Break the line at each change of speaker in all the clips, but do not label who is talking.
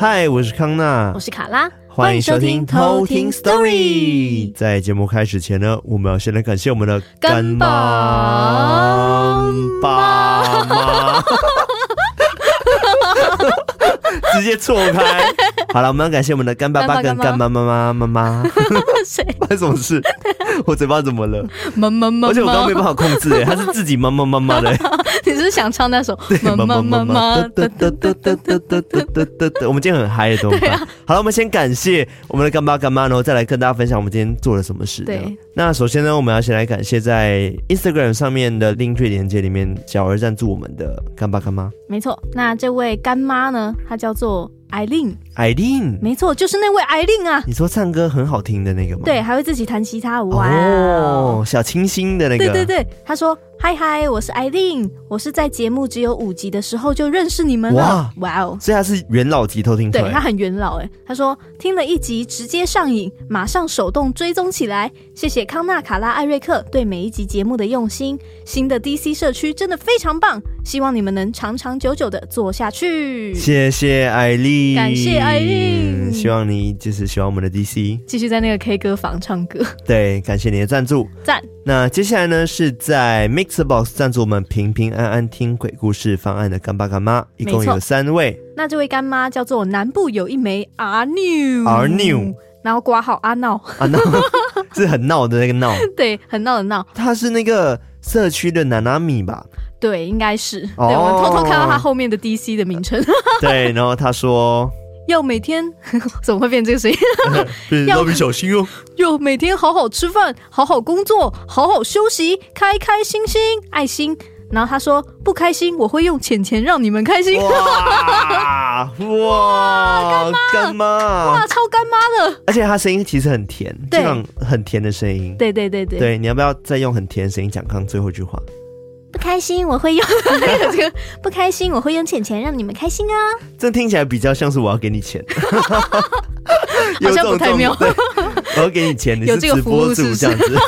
嗨，我是康娜，
我是卡拉，
欢迎收听偷听 Story。在节目开始前呢，我们要先来感谢我们的干妈爸妈。直接错开。好了，我们要感谢我们的干爸爸跟干妈妈妈妈妈。谁？发生什么事？我嘴巴怎么了？妈妈妈。而且我刚刚没办法控制，哎，他是自己妈妈妈妈的。
你是，想唱那首？妈妈妈妈。哒哒哒哒哒哒哒哒哒。我们今天很嗨的，对吧？好了，我们先感谢我们的干爸干妈，然后再来跟大家分享我们今天做了什么事。对。那首先呢，我们要先来感谢在 Instagram 上面的 Linktree 连结里面小额赞助我们的干爸干妈。没错，那这位干妈呢，她叫做。艾琳，
艾琳，
没错，就是那位艾琳啊！
你说唱歌很好听的那个吗？
对，还会自己弹吉他，哇
哦，小清新的那个。
对对对，他说。嗨嗨，我是艾琳，我是在节目只有五集的时候就认识你们了。哇哦，
所以他是元老级偷听，
对，他很元老哎。他说听了一集直接上瘾，马上手动追踪起来。谢谢康纳、卡拉、艾瑞克对每一集节目的用心。新的 DC 社区真的非常棒，希望你们能长长久久的做下去。
谢谢艾丽，
感谢艾丽，
希望你就是喜欢我们的 DC，
继续在那个 K 歌房唱歌。
对，感谢你的赞助，
赞。
那接下来呢，是在 Mixerbox 赞助我们平平安安听鬼故事方案的干爸干妈，一共有三位。
那这位干妈叫做南部有一枚阿妞，
阿妞，
然后挂号阿闹，
阿闹 是很闹的那个闹，
对，很闹的闹。
他是那个社区的娜娜米吧？
对，应该是。对，我们偷偷看到他后面的 DC 的名称。
对，然后他说。
要每天 怎么会变这个声音？
要蜡笔小心哦。
要每天好好吃饭，好好工作，好好休息，开开心心，爱心。然后他说不开心，我会用钱钱让你们开心。
哇哇，干妈，干妈，
哇，超干妈的。
而且他声音其实很甜，这样很甜的声音。
对对对对。
对，你要不要再用很甜的声音讲刚最后一句话？
不开心，我会用 这个。不开心，我会用钱钱让你们开心啊！
这听起来比较像是我要给你钱，
好像不太妙。
我要给你钱，你是直播主这样子。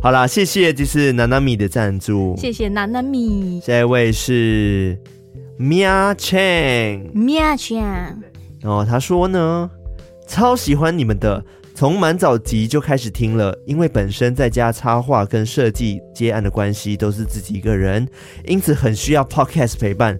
好啦，谢谢，这是娜娜米的赞助，
谢谢娜娜米。
下一位是 Mia Chang，Mia
Chang。
然后他说呢，超喜欢你们的。从蛮早集就开始听了，因为本身在家插画跟设计接案的关系都是自己一个人，因此很需要 podcast 陪伴。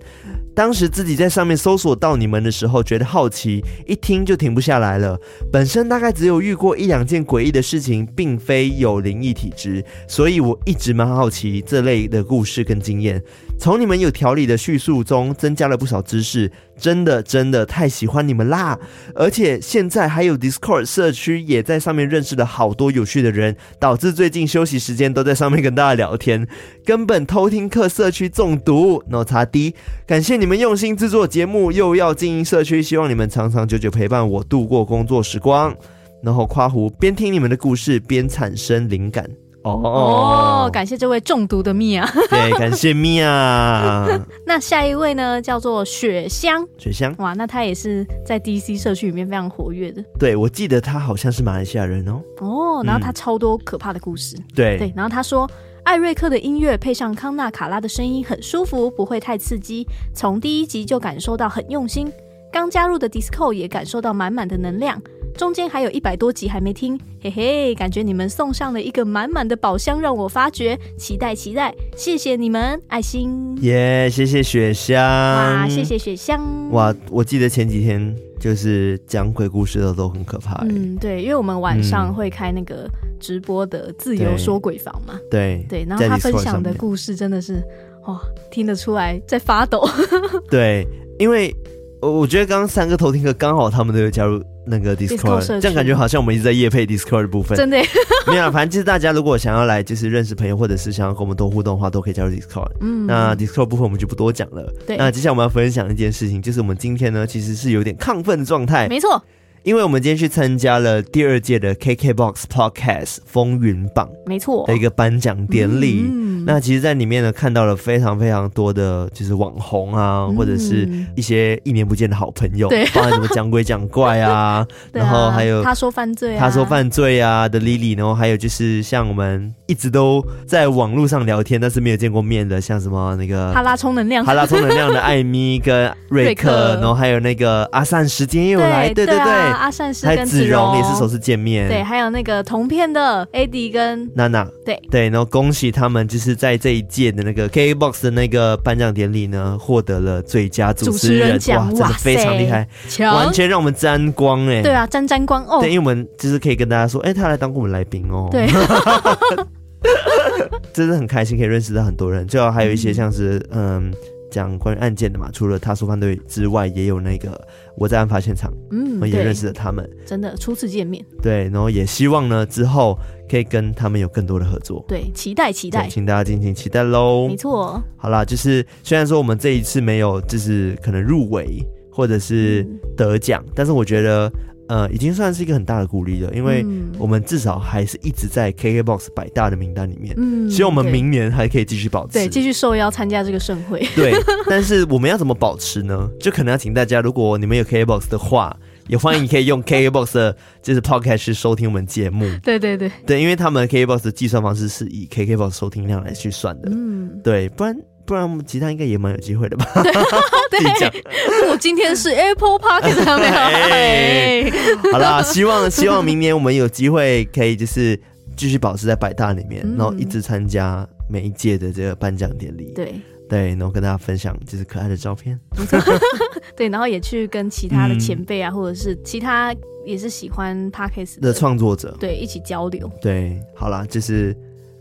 当时自己在上面搜索到你们的时候，觉得好奇，一听就停不下来了。本身大概只有遇过一两件诡异的事情，并非有灵异体质，所以我一直蛮好奇这类的故事跟经验。从你们有条理的叙述中，增加了不少知识。真的真的太喜欢你们啦！而且现在还有 Discord 社区，也在上面认识了好多有趣的人，导致最近休息时间都在上面跟大家聊天，根本偷听客社区中毒。No 查 D，感谢你们用心制作节目，又要经营社区，希望你们长长久久陪伴我度过工作时光。然后夸胡边听你们的故事边产生灵感。
哦，哦，感谢这位中毒的蜜啊。
对，感谢蜜啊。
那下一位呢，叫做雪香。
雪香，
哇，那他也是在 DC 社区里面非常活跃的。
对，我记得他好像是马来西亚人哦。
哦，然后他超多可怕的故事。
嗯、对
对，然后他说，艾瑞克的音乐配上康纳卡拉的声音很舒服，不会太刺激。从第一集就感受到很用心。刚加入的 Discord 也感受到满满的能量。中间还有一百多集还没听，嘿嘿，感觉你们送上了一个满满的宝箱让我发掘，期待期待，谢谢你们，爱心，
耶，yeah, 谢谢雪香，
哇，谢谢雪香，
哇，我记得前几天就是讲鬼故事的都很可怕，
嗯，对，因为我们晚上会开那个直播的自由说鬼房嘛，
对
对，然后他分享的故事真的是，哇，听得出来在发抖，
对，因为我我觉得刚刚三个偷听课刚好他们都有加入。那个 Discord，, Discord 这样感觉好像我们一直在夜配 Discord 的部分。
真的
没有，反正就是大家如果想要来，就是认识朋友，或者是想要跟我们多互动的话，都可以加入 Discord。嗯，那 Discord 部分我们就不多讲了。对，那接下来我们要分享一件事情，就是我们今天呢其实是有点亢奋的状态。
没错。
因为我们今天去参加了第二届的 KKBOX Podcast 风云榜，
没错，
的一个颁奖典礼。那其实，在里面呢，看到了非常非常多的，就是网红啊，嗯、或者是一些一年不见的好朋友，对，包含什么讲鬼讲怪啊，啊，然后还有
他说犯罪，啊，
他说犯罪啊的 Lily，然后还有就是像我们一直都在网络上聊天，但是没有见过面的，像什么那个
哈拉充能量，
哈拉充能量的艾米跟瑞克，瑞克，然后还有那个阿善时间又来，对对对，
阿善是
跟子荣也是首次见面，
对，还有那个同片的 AD 跟
娜娜，
对。
对，然后恭喜他们，就是在这一届的那个 KKBOX 的那个颁奖典礼呢，获得了最佳主持人，
奖
哇，真的非常厉害，完全让我们沾光哎，
对啊，沾沾光哦，
对，因为我们就是可以跟大家说，哎，他来当过我们来宾哦，
对，
真的很开心，可以认识到很多人，最后还有一些像是嗯。嗯讲关于案件的嘛，除了他说犯罪之外，也有那个我在案发现场，嗯，我也认识了他们，
真的初次见面，
对，然后也希望呢之后可以跟他们有更多的合作，
对，期待期待，
请大家敬请期待喽，
没错，
好啦，就是虽然说我们这一次没有，就是可能入围或者是得奖，嗯，但是我觉得。呃，已经算是一个很大的鼓励了，因为我们至少还是一直在 KKBOX 百大的名单里面。嗯，希望我们明年还可以继续保持，
对，继续受邀参加这个盛会。
对，但是我们要怎么保持呢？就可能要请大家，如果你们有 KKBOX 的话，也欢迎可以用 KKBOX 的就是 Podcast 收听我们节目。
对对对
对，因为他们 KKBOX 的计算方式是以 KKBOX 收听量来去算的。嗯，对，不然。不然我们其他应该也蛮有机会的吧？
对，对我今天是 Apple Podcast 上面。
哎，好啦，希望希望明年我们有机会可以就是继续保持在百大里面，嗯、然后一直参加每一届的这个颁奖典礼。
对
对，然后跟大家分享就是可爱的照片。
对，然后也去跟其他的前辈啊、嗯，或者是其他也是喜欢 Podcast
的创作者，
对，一起交流。
对，好啦，就是。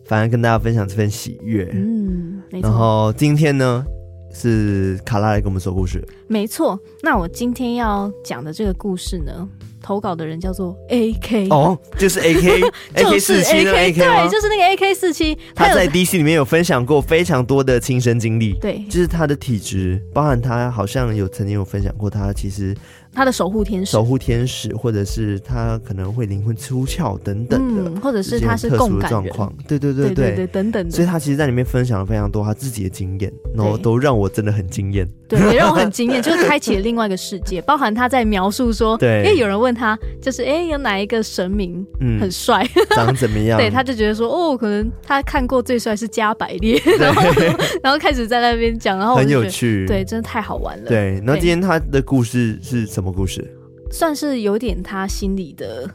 反而跟大家分享这份喜悦，嗯，然后今天呢是卡拉来跟我们说故事，
没错。那我今天要讲的这个故事呢，投稿的人叫做 A K，
哦，就是 A K，A K 四七的 A K，
对，就是那个 A K 四七。
他在 D C 里面有分享过非常多的亲身经历，
对，
就是他的体质，包含他好像有曾经有分享过，他其实。
他的守护天使，
守护天使，或者是他可能会灵魂出窍等等的，
嗯、或者是他是共感状况，
对对对对，对对对
等等的。
所以他其实在里面分享了非常多他自己的经验，然后都让我真的很惊艳，
对，也让我很惊艳，就是开启了另外一个世界。包含他在描述说，对，因为有人问他，就是哎，有哪一个神明很帅，
嗯、长怎么样？
对，他就觉得说，哦，可能他看过最帅是加百列，然后然后开始在那边讲，然后
很有趣，
对，真的太好玩了。
对，那今天他的故事是什么故事？
算是有点他心里的，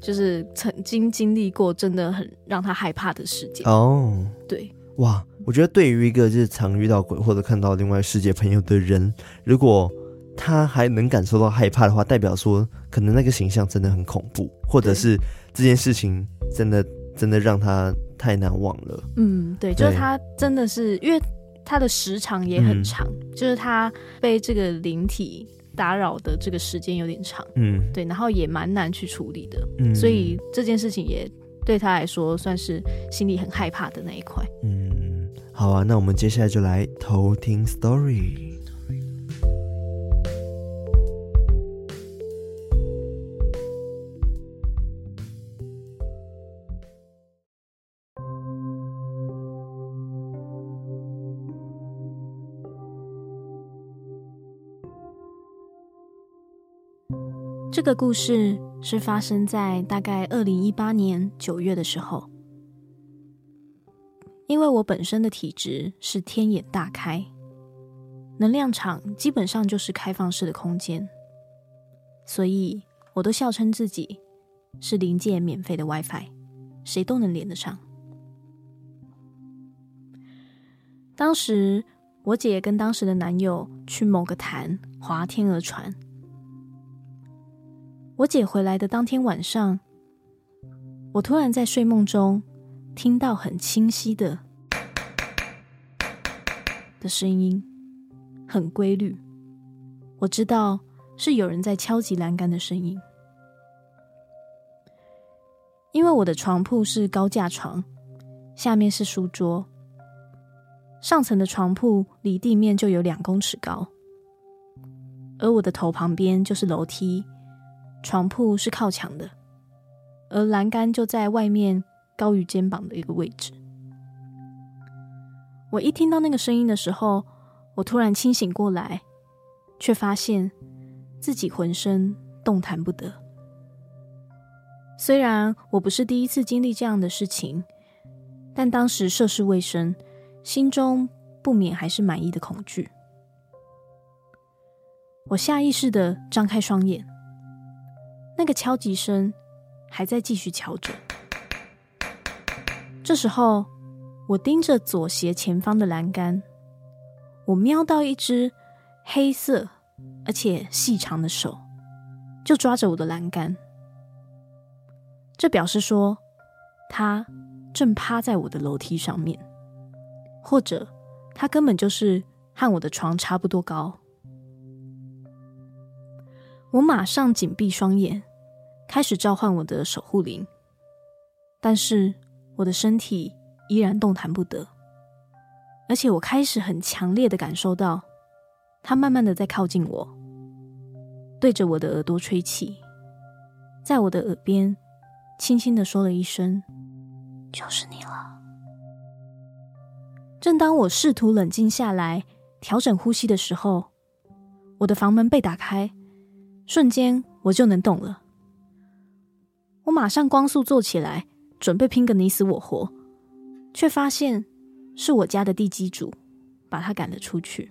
就是曾经经历过，真的很让他害怕的事件哦。对，
哇，我觉得对于一个就是常遇到鬼或者看到另外世界朋友的人，如果他还能感受到害怕的话，代表说可能那个形象真的很恐怖，或者是这件事情真的真的让他太难忘了。
嗯，对，就是他真的是因为他的时长也很长，嗯、就是他被这个灵体。打扰的这个时间有点长，嗯，对，然后也蛮难去处理的，嗯，所以这件事情也对他来说算是心里很害怕的那一块，
嗯，好啊，那我们接下来就来偷听 story。
这个故事是发生在大概二零一八年九月的时候。因为我本身的体质是天眼大开，能量场基本上就是开放式的空间，所以我都笑称自己是临界免费的 WiFi，谁都能连得上。当时我姐跟当时的男友去某个潭划天鹅船。我姐回来的当天晚上，我突然在睡梦中听到很清晰的的声音，很规律。我知道是有人在敲击栏杆的声音，因为我的床铺是高架床，下面是书桌，上层的床铺离地面就有两公尺高，而我的头旁边就是楼梯。床铺是靠墙的，而栏杆就在外面高于肩膀的一个位置。我一听到那个声音的时候，我突然清醒过来，却发现自己浑身动弹不得。虽然我不是第一次经历这样的事情，但当时涉世未深，心中不免还是满溢的恐惧。我下意识的张开双眼，那个敲击声还在继续敲着。这时候，我盯着左斜前方的栏杆，我瞄到一只黑色而且细长的手，就抓着我的栏杆。这表示说，他正趴在我的楼梯上面，或者他根本就是和我的床差不多高。我马上紧闭双眼，开始召唤我的守护灵，但是我的身体依然动弹不得，而且我开始很强烈的感受到，他慢慢的在靠近我，对着我的耳朵吹气，在我的耳边。轻轻的说了一声：“就是你了。”正当我试图冷静下来、调整呼吸的时候，我的房门被打开，瞬间我就能动了。我马上光速坐起来，准备拼个你死我活，却发现是我家的地基主把他赶了出去。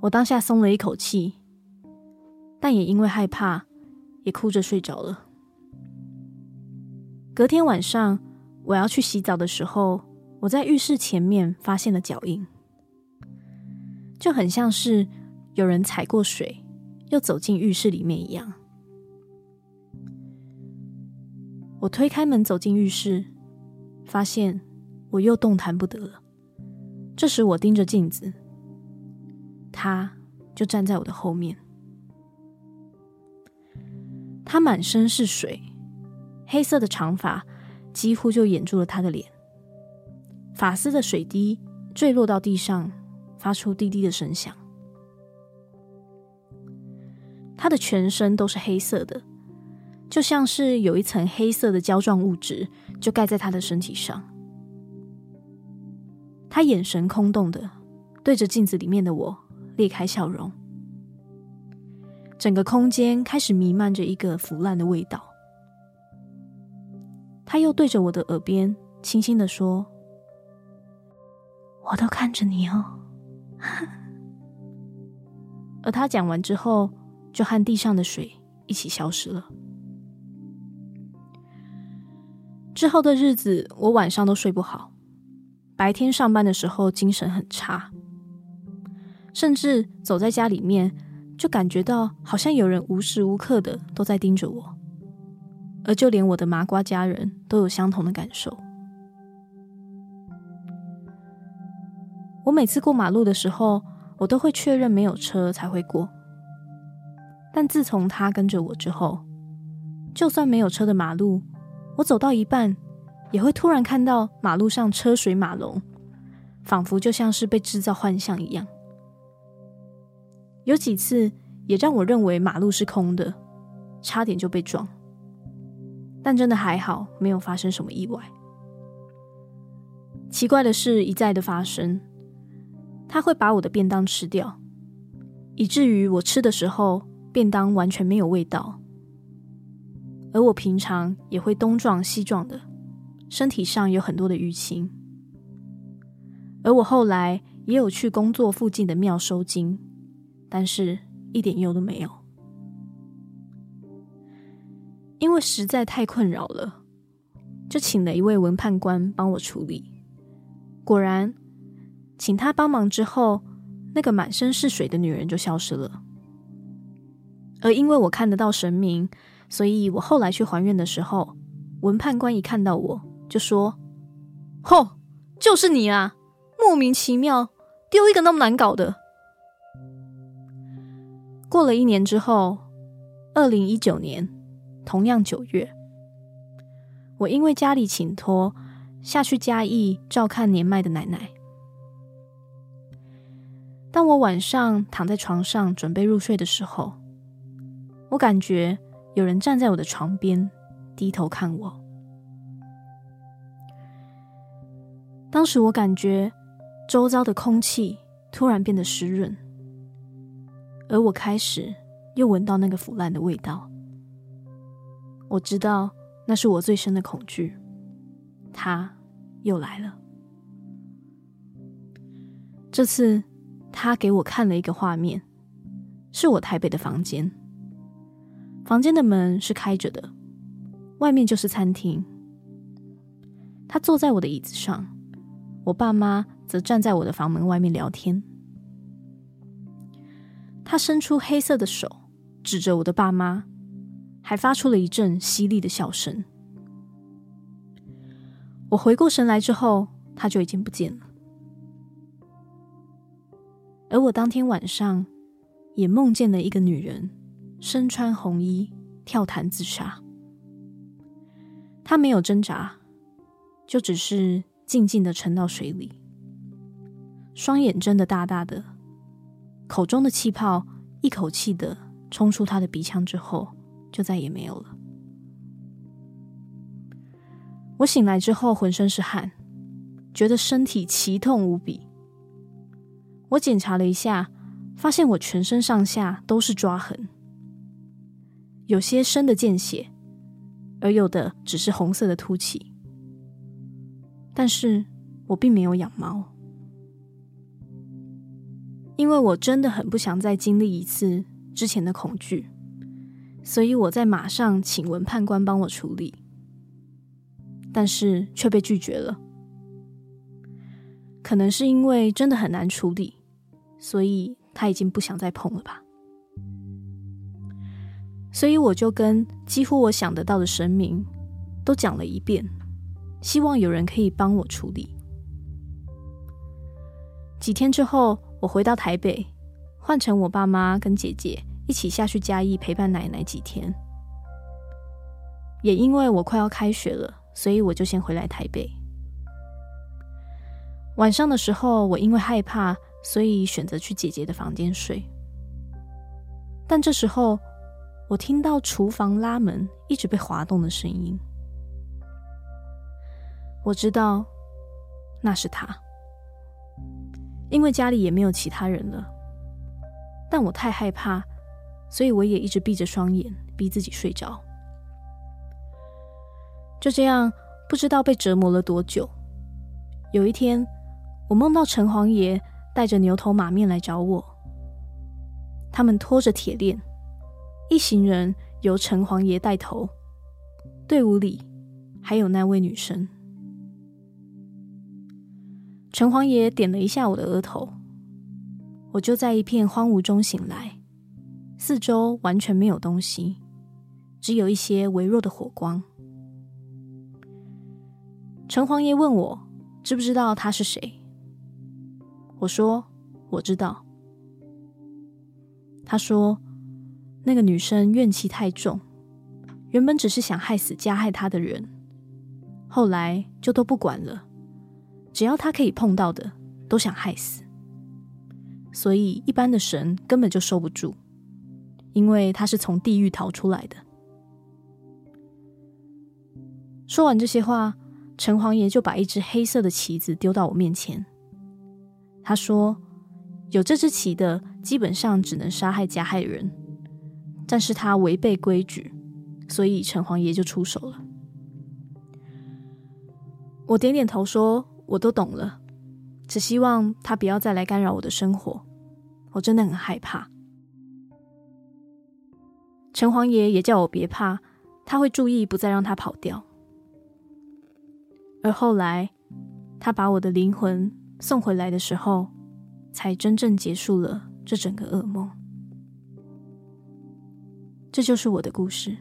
我当下松了一口气，但也因为害怕。也哭着睡着了。隔天晚上，我要去洗澡的时候，我在浴室前面发现了脚印，就很像是有人踩过水，又走进浴室里面一样。我推开门走进浴室，发现我又动弹不得了。这时，我盯着镜子，他就站在我的后面。他满身是水，黑色的长发几乎就掩住了他的脸，发丝的水滴坠落到地上，发出滴滴的声响。他的全身都是黑色的，就像是有一层黑色的胶状物质就盖在他的身体上。他眼神空洞的对着镜子里面的我裂开笑容。整个空间开始弥漫着一个腐烂的味道。他又对着我的耳边轻轻的说：“我都看着你哦。” 而他讲完之后，就和地上的水一起消失了。之后的日子，我晚上都睡不好，白天上班的时候精神很差，甚至走在家里面。就感觉到好像有人无时无刻的都在盯着我，而就连我的麻瓜家人都有相同的感受。我每次过马路的时候，我都会确认没有车才会过。但自从他跟着我之后，就算没有车的马路，我走到一半也会突然看到马路上车水马龙，仿佛就像是被制造幻象一样。有几次也让我认为马路是空的，差点就被撞，但真的还好，没有发生什么意外。奇怪的事一再的发生，他会把我的便当吃掉，以至于我吃的时候便当完全没有味道，而我平常也会东撞西撞的，身体上有很多的淤青，而我后来也有去工作附近的庙收惊。但是一点用都没有，因为实在太困扰了，就请了一位文判官帮我处理。果然，请他帮忙之后，那个满身是水的女人就消失了。而因为我看得到神明，所以我后来去还愿的时候，文判官一看到我就说：“吼，就是你啊！莫名其妙丢一个那么难搞的。”过了一年之后，二零一九年，同样九月，我因为家里请托下去嘉义照看年迈的奶奶。当我晚上躺在床上准备入睡的时候，我感觉有人站在我的床边，低头看我。当时我感觉周遭的空气突然变得湿润，而我开始又闻到那个腐烂的味道。我知道那是我最深的恐惧，它又来了。这次他给我看了一个画面，是我台北的房间。房间的门是开着的，外面就是餐厅。他坐在我的椅子上，我爸妈则站在我的房门外面聊天。他伸出黑色的手指着我的爸妈，还发出了一阵犀利的笑声。我回过神来之后，他就已经不见了。而我当天晚上也梦见了一个女人，身穿红衣跳潭自杀。他没有挣扎。就只是静静的沉到水里，双眼睁得大大的，口中的气泡一口气的冲出他的鼻腔之后，就再也没有了。我醒来之后浑身是汗，觉得身体奇痛无比。我检查了一下，发现我全身上下都是抓痕，有些深的见血，而有的只是红色的凸起。但是我并没有养猫，因为我真的很不想再经历一次之前的恐惧，所以我在马上请文判官帮我处理，但是却被拒绝了。可能是因为真的很难处理，所以他已经不想再碰了吧。所以我就跟几乎我想得到的神明都讲了一遍。希望有人可以帮我处理。几天之后，我回到台北，换成我爸妈跟姐姐一起下去嘉义陪伴奶奶几天。也因为我快要开学了，所以我就先回来台北。晚上的时候，我因为害怕，所以选择去姐姐的房间睡。但这时候，我听到厨房拉门一直被滑动的声音。我知道那是他，因为家里也没有其他人了。但我太害怕，所以我也一直闭着双眼，逼自己睡着。就这样，不知道被折磨了多久。有一天，我梦到城隍爷带着牛头马面来找我，他们拖着铁链，一行人由城隍爷带头，队伍里还有那位女生。城隍爷点了一下我的额头，我就在一片荒芜中醒来，四周完全没有东西，只有一些微弱的火光。城隍爷问我知不知道他是谁，我说我知道。他说那个女生怨气太重，原本只是想害死加害她的人，后来就都不管了。只要她可以碰到的，都想害死，所以一般的神根本就收不住，因为他是从地狱逃出来的。说完这些话，城隍爷就把一只黑色的旗子丢到我面前。他说：“有这只旗的，基本上只能杀害加害人，但是他违背规矩，所以城隍爷就出手了。”我点点头说。我都懂了，只希望他不要再来干扰我的生活。我真的很害怕。城隍爷也叫我别怕，他会注意不再让他跑掉。而后来，他把我的灵魂送回来的时候，才真正结束了这整个噩梦。这就是我的故事。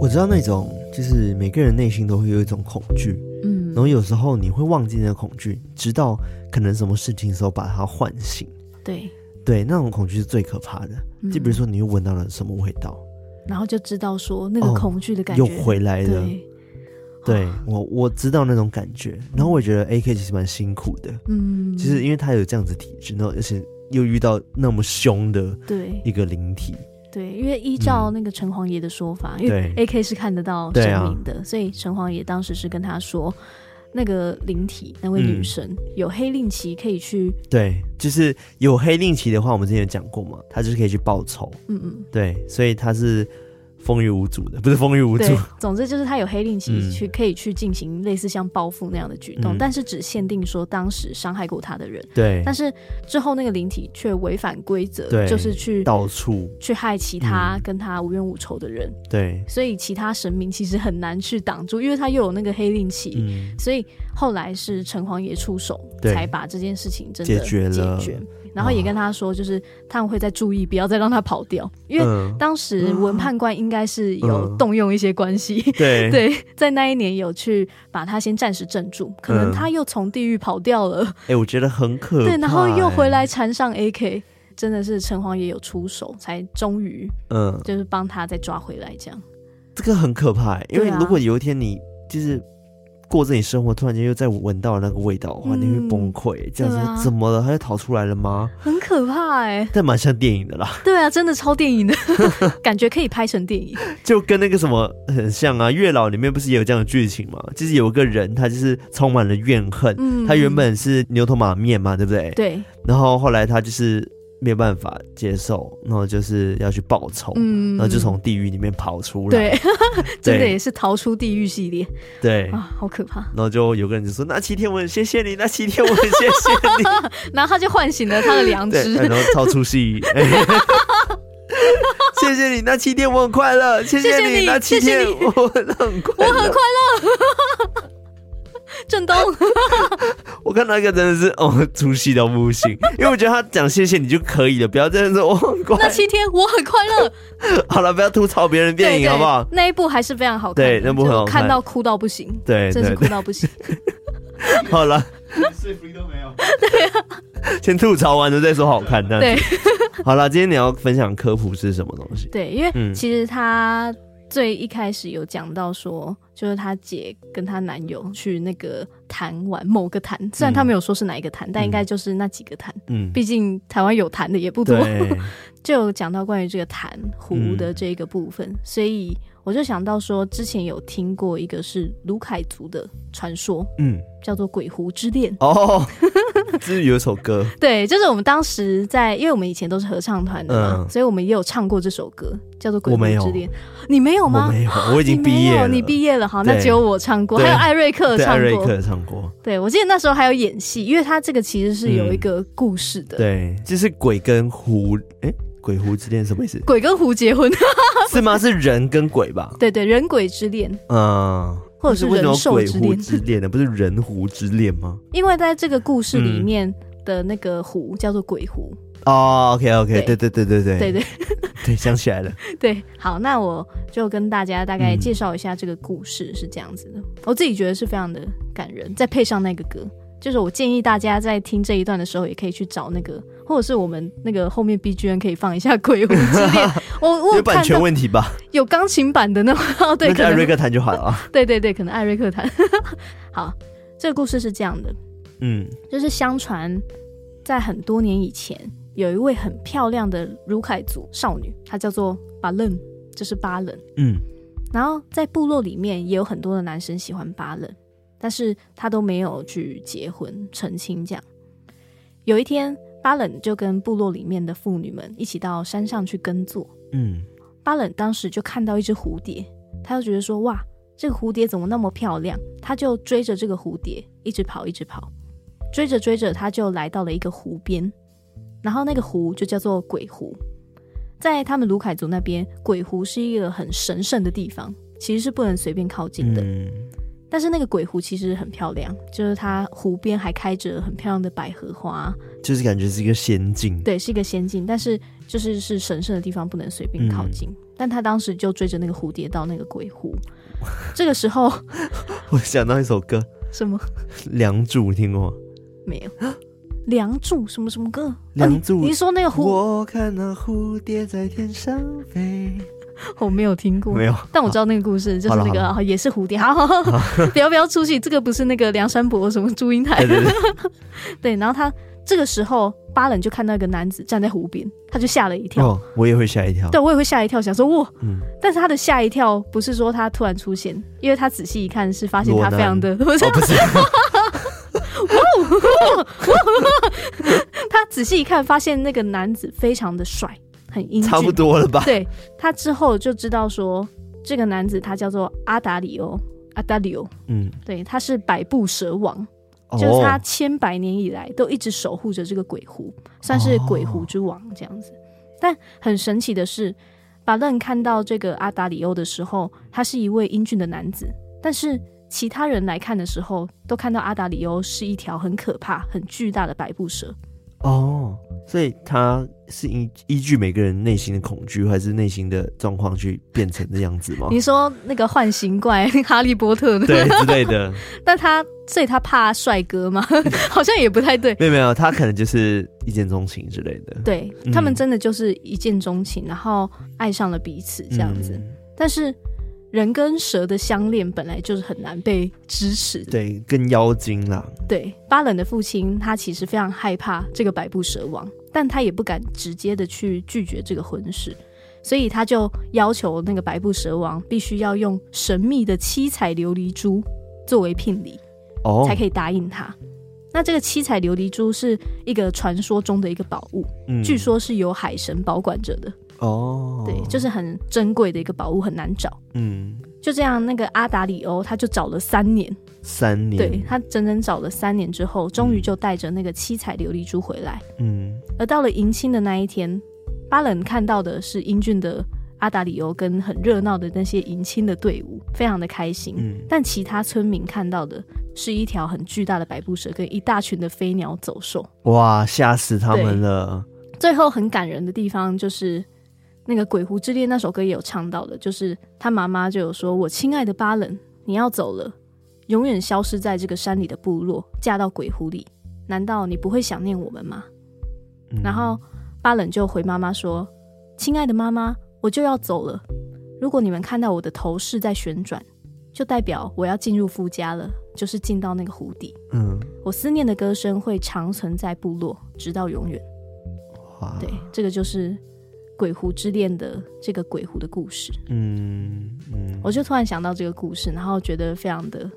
我知道那种，就是每个人内心都会有一种恐惧，嗯，然后有时候你会忘记那个恐惧，直到可能什么事情的时候把它唤醒。
对，
对，那种恐惧是最可怕的。嗯、就比如说，你又闻到了什么味道，
然后就知道说那个恐惧的感觉、
哦、又回来了。对。我我知道那种感觉，然后我也觉得 AK 其实蛮辛苦的，嗯，其实因为他有这样子体质，然后而且又遇到那么凶的对。一个灵体。
对，因为依照那个城隍爷的说法，嗯、因为 A K 是看得到神明的，啊、所以城隍爷当时是跟他说，那个灵体那位女神、嗯、有黑令旗可以去。
对，就是有黑令旗的话，我们之前有讲过嘛，她就是可以去报仇。嗯嗯，对，所以她是。风雨无阻的，不是风雨无阻。
总之就是他有黑令旗去可以去进行类似像报复那样的举动，嗯、但是只限定说当时伤害过他的人。
对。
但是之后那个灵体却违反规则，就是去
到处
去害其他跟他无冤无仇的人。
对。
所以其他神明其实很难去挡住，因为他又有那个黑令旗。嗯。所以后来是城隍爷出手，才把这件事情真的解决了。解决然后也跟他说，就是他们会再注意，不要再让他跑掉，因为当时文判官应该是有动用一些关系，嗯、对对，在那一年有去把他先暂时镇住，可能他又从地狱跑掉了。哎、
欸，我觉得很可怕。
对，然后又回来缠上 AK，真的是城隍爷有出手，才终于嗯，就是帮他再抓回来这样。
这个很可怕，因为如果有一天你就是。过自己生活，突然间又再闻到那个味道，的话！你会崩溃。嗯、这样子、啊、怎么了？他就逃出来了吗？
很可怕哎，
但蛮像电影的啦。
对啊，真的超电影的，感觉可以拍成电影。
就跟那个什么很像啊，《月老》里面不是也有这样的剧情吗？就是有一个人，他就是充满了怨恨。嗯，他原本是牛头马面嘛，对不对？
对。
然后后来他就是。没有办法接受，然后就是要去报仇，嗯、然后就从地狱里面跑出来。
对，对真的也是逃出地狱系列。
对
啊，好可怕。
然后就有个人就说：“那七天我很谢谢你，那七天我很谢谢你。”
然后他就唤醒了他的良知，
然后超出戏。谢谢你，那七天我很快乐。谢谢你那七天我很快乐，
我很快乐。震动，
我看到一个真的是哦，出戏到不行，因为我觉得他讲谢谢你就可以了，不要真的说我很快。
那七天我很快乐。
好了，不要吐槽别人电影好不好？
那一部还是非常好看，
对，那部很好看，
看到哭到不行，
对，
真是哭到不行。
好了，说服力都没有。对啊，先吐槽完了再说好看。对，好了，今天你要分享科普是什么东西？
对，因为其实他。最一开始有讲到说，就是她姐跟她男友去那个潭玩某个潭，虽然他没有说是哪一个潭，嗯、但应该就是那几个潭。嗯，毕竟台湾有潭的也不多，对。就有讲到关于这个潭湖的这个部分，嗯、所以。我就想到说，之前有听过一个是卢凯族的传说，嗯，叫做《鬼湖之恋》
哦，这是有一首歌，
对，就是我们当时在，因为我们以前都是合唱团的嘛，嗯、所以我们也有唱过这首歌，叫做《鬼湖之恋》。你没有吗？
我没有，我已经毕业了。
你毕业了，好，那只有我唱过，还有艾瑞克唱过，艾
瑞克唱过。
对，我记得那时候还有演戏，因为他这个其实是有一个故事的，
嗯、对，就是鬼跟狐，哎、欸。鬼狐之恋什么意思？
鬼跟狐结婚
是吗？是人跟鬼吧？
对对，人鬼之恋，嗯，或者是人兽之
恋的，不是人狐之恋吗？
因为在这个故事里面的那个狐叫做鬼狐
哦。OK OK，对对对对对对对 对，想起来了。
对，好，那我就跟大家大概介绍一下这个故事是这样子的。我自己觉得是非常的感人，再配上那个歌。就是我建议大家在听这一段的时候，也可以去找那个，或者是我们那个后面 BGM 可以放一下《鬼湖之恋》。我我
有版权问题吧？
有钢琴版的那种，对，
艾瑞克弹就好了 啊。
对对对，可能艾瑞克弹。好，这个故事是这样的，嗯，就是相传在很多年以前，有一位很漂亮的卢凯族少女，她叫做巴冷，就是巴冷，嗯，然后在部落里面也有很多的男生喜欢巴冷。但是他都没有去结婚成亲，这样。有一天，巴冷就跟部落里面的妇女们一起到山上去耕作。嗯，巴冷当时就看到一只蝴蝶，他就觉得说：“哇，这个蝴蝶怎么那么漂亮？”他就追着这个蝴蝶一直跑，一直跑，追着追着，他就来到了一个湖边，然后那个湖就叫做鬼湖。在他们卢凯族那边，鬼湖是一个很神圣的地方，其实是不能随便靠近的。嗯但是那个鬼湖其实很漂亮，就是它湖边还开着很漂亮的百合花，
就是感觉是一个仙境。
对，是一个仙境，但是就是是神圣的地方，不能随便靠近。嗯、但他当时就追着那个蝴蝶到那个鬼湖。这个时候，
我想到一首歌，
什么？
梁祝，你听过吗？
没有。梁祝什么什么歌？
梁祝，
你说那个蝴？
我看那蝴蝶在天上飞。
我没有听过，
没有，
但我知道那个故事，就是那个也是蝴蝶。好，好，好，好，不要不要出去，这个不是那个梁山伯什么祝英台。对，对，对，对，然后他这个时候，巴冷就看到一个男子站在湖边，他就吓了一跳。
哦，我也会吓一跳。
对，我也会吓一跳，想说哇，嗯。但是他的吓一跳不是说他突然出现，因为他仔细一看是发现他非常的 他仔细一看，发现那个男子非常的帅。很英俊，
差不多了吧？
对，他之后就知道说，这个男子他叫做阿达里欧，阿达里欧，嗯，对，他是百步蛇王，哦、就是他千百年以来都一直守护着这个鬼狐，算是鬼狐之王这样子。哦、但很神奇的是，巴冷看到这个阿达里欧的时候，他是一位英俊的男子，但是其他人来看的时候，都看到阿达里欧是一条很可怕、很巨大的百步蛇。
哦。所以他是依依据每个人内心的恐惧，还是内心的状况去变成这样子吗？
你说那个幻形怪哈利波特的
对之类的，
但他所以他怕帅哥吗？好像也不太对。
没有没有，他可能就是一见钟情之类的。
对，他们真的就是一见钟情，然后爱上了彼此这样子，嗯、但是。人跟蛇的相恋本来就是很难被支持的，
对，跟妖精啦。
对，巴冷的父亲他其实非常害怕这个百步蛇王，但他也不敢直接的去拒绝这个婚事，所以他就要求那个百步蛇王必须要用神秘的七彩琉璃珠作为聘礼，哦，才可以答应他。那这个七彩琉璃珠是一个传说中的一个宝物，嗯，据说是由海神保管着的。哦，对，就是很珍贵的一个宝物，很难找。嗯，就这样，那个阿达里欧他就找了三年，
三年，
对，他整整找了三年之后，终于就带着那个七彩琉璃珠回来。嗯，而到了迎亲的那一天，巴冷看到的是英俊的阿达里欧跟很热闹的那些迎亲的队伍，非常的开心。嗯，但其他村民看到的是一条很巨大的白布蛇跟一大群的飞鸟走兽。
哇，吓死他们了！
最后很感人的地方就是。那个《鬼狐之恋》那首歌也有唱到的，就是他妈妈就有说：“我亲爱的巴冷，你要走了，永远消失在这个山里的部落，嫁到鬼狐里，难道你不会想念我们吗？”嗯、然后巴冷就回妈妈说：“亲爱的妈妈，我就要走了。如果你们看到我的头饰在旋转，就代表我要进入夫家了，就是进到那个湖底。嗯，我思念的歌声会长存在部落，直到永远。对，这个就是。”鬼狐之恋的这个鬼狐的故事，嗯嗯，我就突然想到这个故事，然后觉得非常的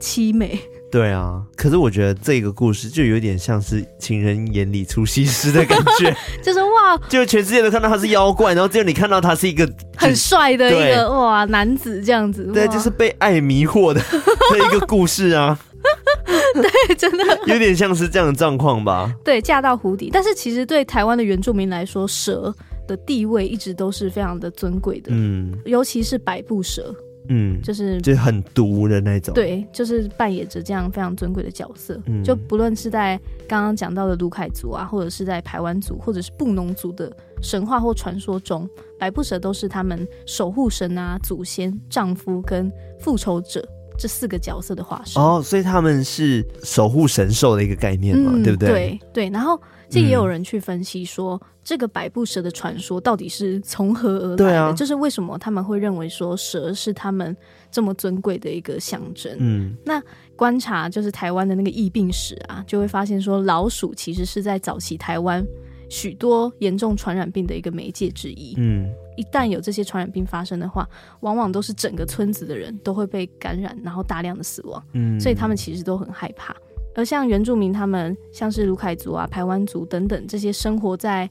凄美。
对啊，可是我觉得这个故事就有点像是情人眼里出西施的感觉，
就是哇，
就全世界都看到他是妖怪，然后只有你看到他是一个
很帅的一个哇男子这样子，
对，就是被爱迷惑的 的一个故事啊。
对，真的
有点像是这样的状况吧。
对，嫁到湖底，但是其实对台湾的原住民来说，蛇。的地位一直都是非常的尊贵的，嗯，尤其是百步蛇，嗯，就是
就很毒的那种，
对，就是扮演着这样非常尊贵的角色，嗯，就不论是在刚刚讲到的卢凯族啊，或者是在排湾族，或者是布农族的神话或传说中，百步蛇都是他们守护神啊、祖先、丈夫跟复仇者这四个角色的化身。
哦，所以他们是守护神兽的一个概念嘛，嗯，对不对？
对对，然后。这也有人去分析说，嗯、这个百步蛇的传说到底是从何而来的？啊，就是为什么他们会认为说蛇是他们这么尊贵的一个象征？嗯，那观察就是台湾的那个疫病史啊，就会发现说，老鼠其实是在早期台湾许多严重传染病的一个媒介之一。嗯，一旦有这些传染病发生的话，往往都是整个村子的人都会被感染，然后大量的死亡。嗯，所以他们其实都很害怕。而像原住民，他们像是卢凯族啊、排湾族等等这些生活在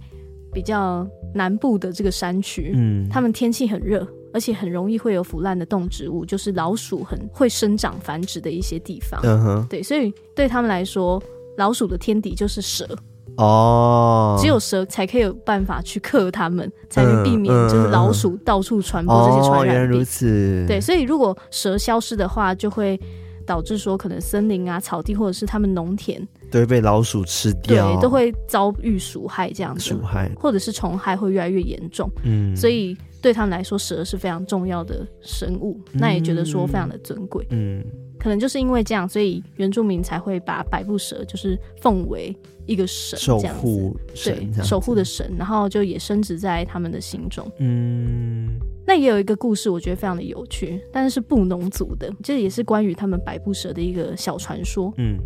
比较南部的这个山区，嗯，他们天气很热，而且很容易会有腐烂的动植物，就是老鼠很会生长繁殖的一些地方。嗯哼，对，所以对他们来说，老鼠的天敌就是蛇哦，只有蛇才可以有办法去克它们，才能避免就是老鼠到处传播这些传染病。哦，原来
如此。
对，所以如果蛇消失的话，就会。导致说可能森林啊、草地或者是他们农田
都会被老鼠吃掉，
对，都会遭遇鼠害这样子，
鼠害
或者是虫害会越来越严重。嗯，所以对他们来说，蛇是非常重要的生物，嗯、那也觉得说非常的尊贵。嗯，可能就是因为这样，所以原住民才会把百步蛇就是奉为一个神，
守护神，
对，守护的神，然后就也升值在他们的心中。
嗯，
那也有一个故事，我觉得非常的有趣，但是是布农族的，这也是关于他们百步蛇的一个小传说。
嗯，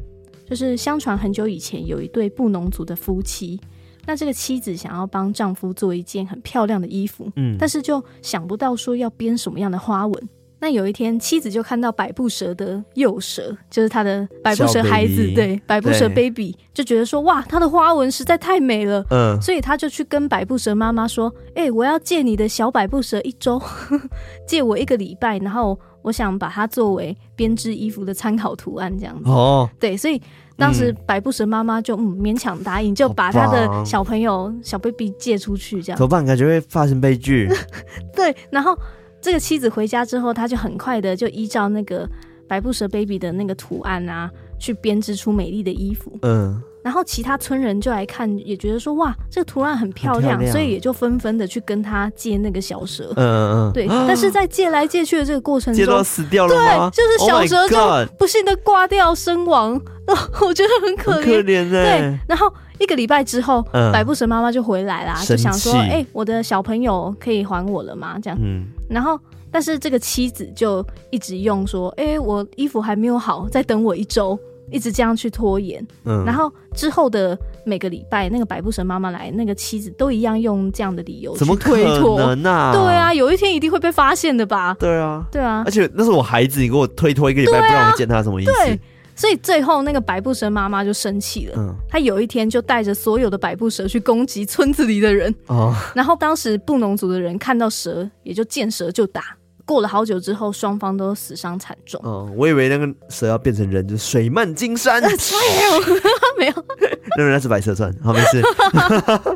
就是相传很久以前有一对布农族的夫妻。那这个妻子想要帮丈夫做一件很漂亮的衣服，
嗯，
但是就想不到说要编什么样的花纹。那有一天，妻子就看到百步蛇的幼蛇，就是他的百步蛇孩子，对，百步蛇 baby，就觉得说哇，它的花纹实在太美了，
嗯，
所以他就去跟百步蛇妈妈说，哎、欸，我要借你的小百步蛇一周，借我一个礼拜，然后我想把它作为编织衣服的参考图案，这样子。
哦，
对，所以。当时百步蛇妈妈就嗯勉强答应，就把他的小朋友小 baby 借出去，这样
怎么办？感觉会发生悲剧。
对，然后这个妻子回家之后，她就很快的就依照那个白布蛇 baby 的那个图案啊，去编织出美丽的衣服。
嗯。
然后其他村人就来看，也觉得说哇，这个图案很漂亮，漂亮，所以也就纷纷的去跟他借那个小蛇。
嗯嗯嗯。对，
但是在借来借去的这个过程中，
借到死掉了吗？
对，就是小蛇就不幸的挂掉身亡。哦，我觉得很可怜。
可怜呢。
对，然后一个礼拜之后，嗯、百步蛇妈妈就回来啦，就想说，哎、欸，我的小朋友可以还我了吗？这样。
嗯。
然后，但是这个妻子就一直用说，哎、欸，我衣服还没有好，再等我一周。一直这样去拖延，
嗯，
然后之后的每个礼拜，那个百步神妈妈来，那个妻子都一样用这样的理由去推脱，
怎么可能啊？
对啊，有一天一定会被发现的吧？
对啊，
对啊，
而且那是我孩子，你给我推脱一个礼拜，不让我见他，什么意思？
对，所以最后那个百步蛇妈妈就生气了，
嗯，
她有一天就带着所有的百步蛇去攻击村子里的人，
哦，
然后当时布农族的人看到蛇，也就见蛇就打。过了好久之后，双方都死伤惨重。
哦，我以为那个蛇要变成人，就是水漫金山。
没 有，没有，
那那是白蛇传，好，没事。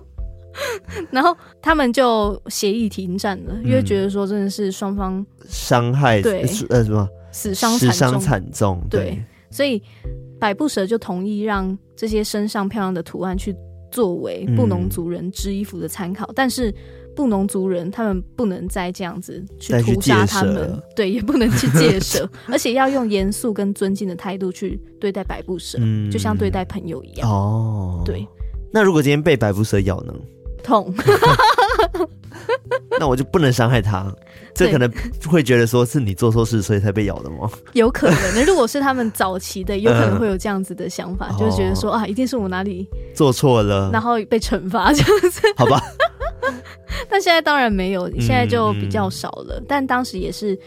然后他们就协议停战了，因为觉得说真的是双方
伤害，
对，
呃，什么？
死伤
死伤惨重，
对，所以百步蛇就同意让这些身上漂亮的图案去作为布农族人织衣服的参考，但是。布农族人，他们不能再这样子去屠杀他们，对，也不能去戒 蛇，而且要用严肃跟尊敬的态度去对待百步蛇，嗯，就像对待朋友一样。
哦，
对。
那如果今天被百步蛇咬呢？
痛。
那我就不能伤害他，这可能会觉得说是你做错事，所以才被咬的吗？
有可能。那如果是他们早期的，有可能会有这样子的想法，嗯、就是觉得说啊，一定是我哪里
做错了，
然后被惩罚这样子。
好吧。
但现在当然没有，现在就比较少了。但当时也是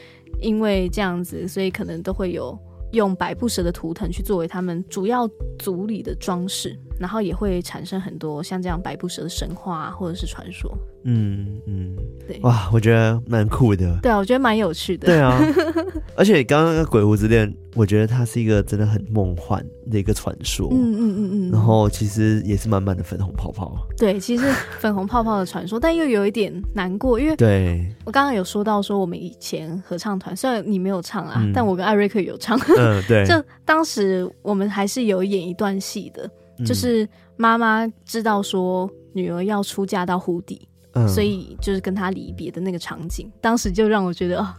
因为这样子，所以可能都会有用百步蛇的图腾去作为他们主要族里的装饰，然后也会产生很多像这样百步蛇的神话或者是传说。
嗯嗯，
对，
哇，我觉得蛮酷的。
对啊，我觉得蛮有趣的。
对啊，而且刚刚那个鬼狐之恋，我觉得它是一个真的很梦幻的一个传说。
嗯嗯嗯嗯。
然后其实也是满满的粉红泡泡。
对，其实粉红泡泡的传说，但又有一点难过，因为
对
我刚刚有说到说我们以前合唱团，虽然你没有唱啊，嗯、但我跟艾瑞克有唱。
嗯，对。
就当时我们还是有演一段戏的，就是妈妈知道说女儿要出嫁到湖底。
嗯、
所以就是跟她离别的那个场景，当时就让我觉得啊，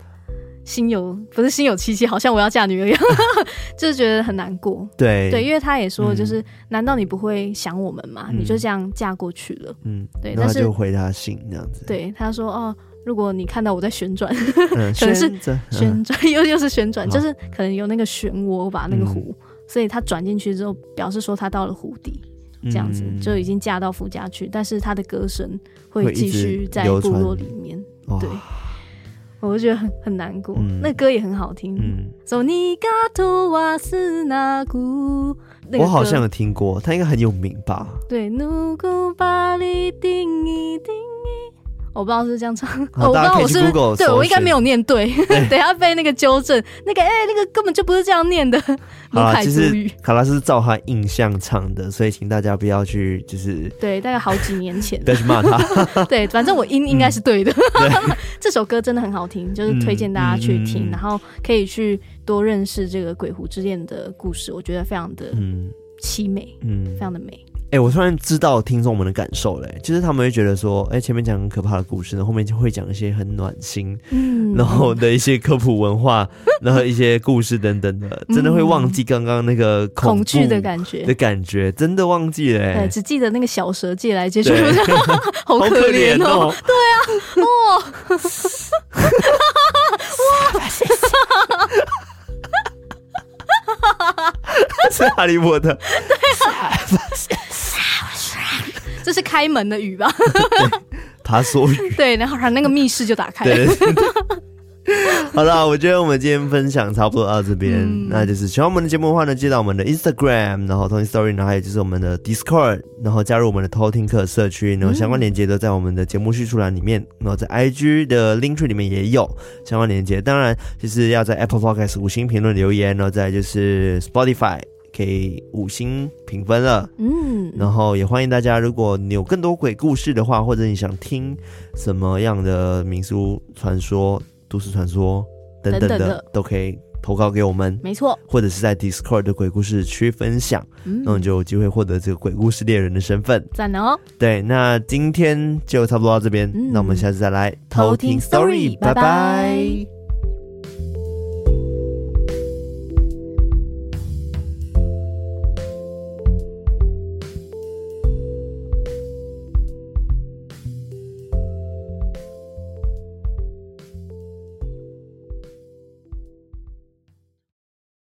心有不是心有戚戚，好像我要嫁女儿一样，就是觉得很难过。
对
对，因为他也说，就是、嗯、难道你不会想我们吗？嗯、你就这样嫁过去了。
嗯，
对。
但是就回他信这样子。
对，他说哦，如果你看到我在旋转，
嗯、
可能是旋转，又又是旋转，
嗯、
就是可能有那个漩涡吧那个湖，嗯、所以他转进去之后，表示说他到了湖底。这样子就已经嫁到夫家去，但是他的歌声会继续在部落里面。对，我就觉得很很难过。嗯、那歌也很好听。
嗯，
我
好像有听过，他应该很有名吧？
对。我不知道是这样唱，我不知道我是对，我应该没有念对，等下被那个纠正。那个哎，那个根本就不是这样念的。
好，其实卡拉是照他印象唱的，所以请大家不要去就是
对，大概好几年前
不要去骂他。
对，反正我音应该是对的。这首歌真的很好听，就是推荐大家去听，然后可以去多认识这个鬼狐之恋的故事，我觉得非常的凄美，嗯，非常的美。
哎、欸，我突然知道听众们的感受嘞，就是他们会觉得说，哎、欸，前面讲很可怕的故事，然后后面就会讲一些很暖心，嗯，然后的一些科普文化，然后一些故事等等的，真的会忘记刚刚那个恐惧的感觉的感觉，真的忘记了，
对，只记得那个小蛇借来借去，好可怜哦，喔、对啊，哇。
是哈利波特，
对啊，这是开门的语吧？
他说语，
对，然后他那个密室就打开了。
好了，我觉得我们今天分享差不多到这边，嗯、那就是喜欢我们的节目的话呢，记得我们的 Instagram，然后 Tony Story，然后还有就是我们的 Discord，然后加入我们的偷听课社区，然后相关链接都在我们的节目叙述栏里面，然后在 IG 的 Link Tree 里面也有相关链接。当然，就是要在 Apple Podcast 五星评论留言，然后再就是 Spotify 可以五星评分了。嗯，然后也欢迎大家，如果你有更多鬼故事的话，或者你想听什么样的民俗传说。都市传说等等的，都可以投稿给我们，
没错，
或者是在 Discord 的鬼故事区分享，嗯，那你就有机会获得这个鬼故事猎人的身份，
赞哦！
对，那今天就差不多到这边，嗯，那我们下次再来偷听 Story，拜拜。拜拜。